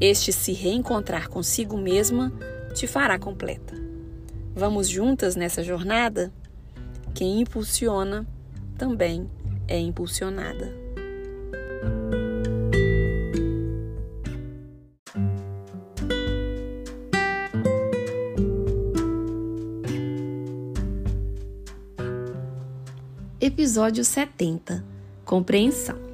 este se reencontrar consigo mesma te fará completa. Vamos juntas nessa jornada? Quem impulsiona também é impulsionada. Episódio 70 Compreensão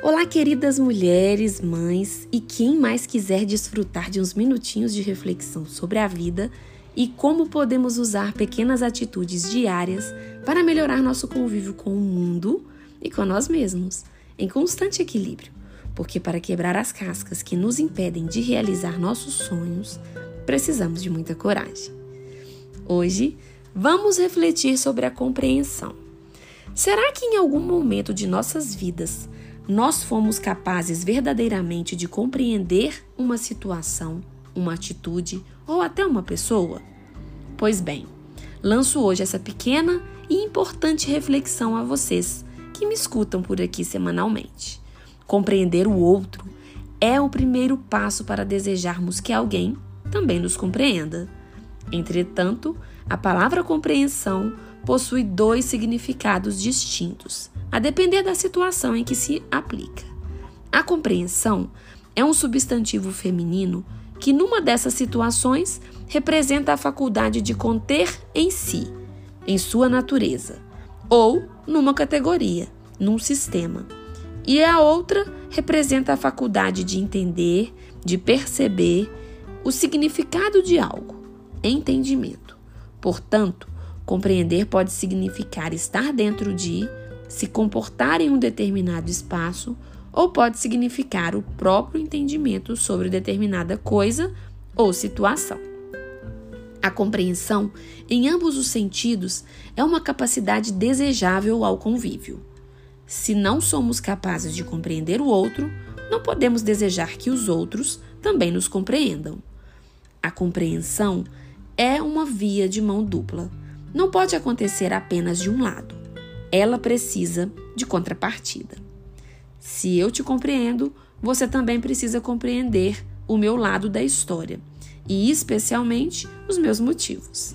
Olá, queridas mulheres, mães e quem mais quiser desfrutar de uns minutinhos de reflexão sobre a vida e como podemos usar pequenas atitudes diárias para melhorar nosso convívio com o mundo e com nós mesmos, em constante equilíbrio. Porque para quebrar as cascas que nos impedem de realizar nossos sonhos, precisamos de muita coragem. Hoje, vamos refletir sobre a compreensão. Será que em algum momento de nossas vidas nós fomos capazes verdadeiramente de compreender uma situação, uma atitude ou até uma pessoa? Pois bem, lanço hoje essa pequena e importante reflexão a vocês que me escutam por aqui semanalmente. Compreender o outro é o primeiro passo para desejarmos que alguém também nos compreenda. Entretanto, a palavra compreensão possui dois significados distintos a depender da situação em que se aplica. A compreensão é um substantivo feminino que, numa dessas situações, representa a faculdade de conter em si, em sua natureza, ou numa categoria, num sistema. E a outra representa a faculdade de entender, de perceber o significado de algo, entendimento. Portanto, compreender pode significar estar dentro de, se comportar em um determinado espaço ou pode significar o próprio entendimento sobre determinada coisa ou situação. A compreensão, em ambos os sentidos, é uma capacidade desejável ao convívio. Se não somos capazes de compreender o outro, não podemos desejar que os outros também nos compreendam. A compreensão é uma via de mão dupla. Não pode acontecer apenas de um lado ela precisa de contrapartida. Se eu te compreendo, você também precisa compreender o meu lado da história e, especialmente, os meus motivos.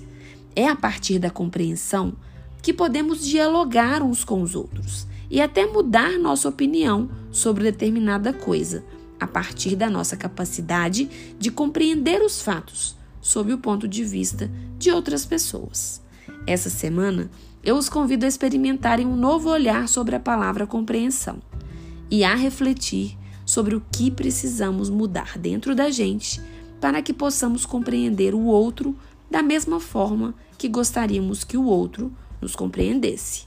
É a partir da compreensão que podemos dialogar uns com os outros e até mudar nossa opinião sobre determinada coisa, a partir da nossa capacidade de compreender os fatos sob o ponto de vista de outras pessoas. Essa semana eu os convido a experimentarem um novo olhar sobre a palavra compreensão e a refletir sobre o que precisamos mudar dentro da gente para que possamos compreender o outro da mesma forma que gostaríamos que o outro nos compreendesse.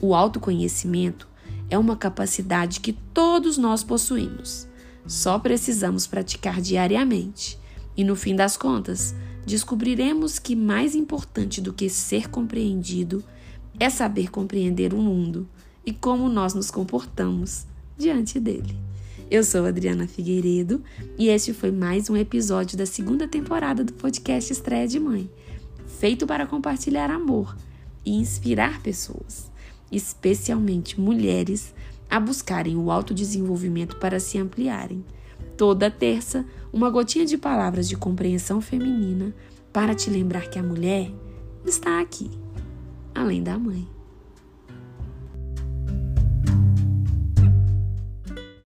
O autoconhecimento é uma capacidade que todos nós possuímos. Só precisamos praticar diariamente. E no fim das contas, descobriremos que mais importante do que ser compreendido é saber compreender o mundo e como nós nos comportamos diante dele. Eu sou Adriana Figueiredo e este foi mais um episódio da segunda temporada do podcast Estreia de Mãe, feito para compartilhar amor e inspirar pessoas, especialmente mulheres, a buscarem o autodesenvolvimento para se ampliarem. Toda terça, uma gotinha de palavras de compreensão feminina para te lembrar que a mulher está aqui, além da mãe.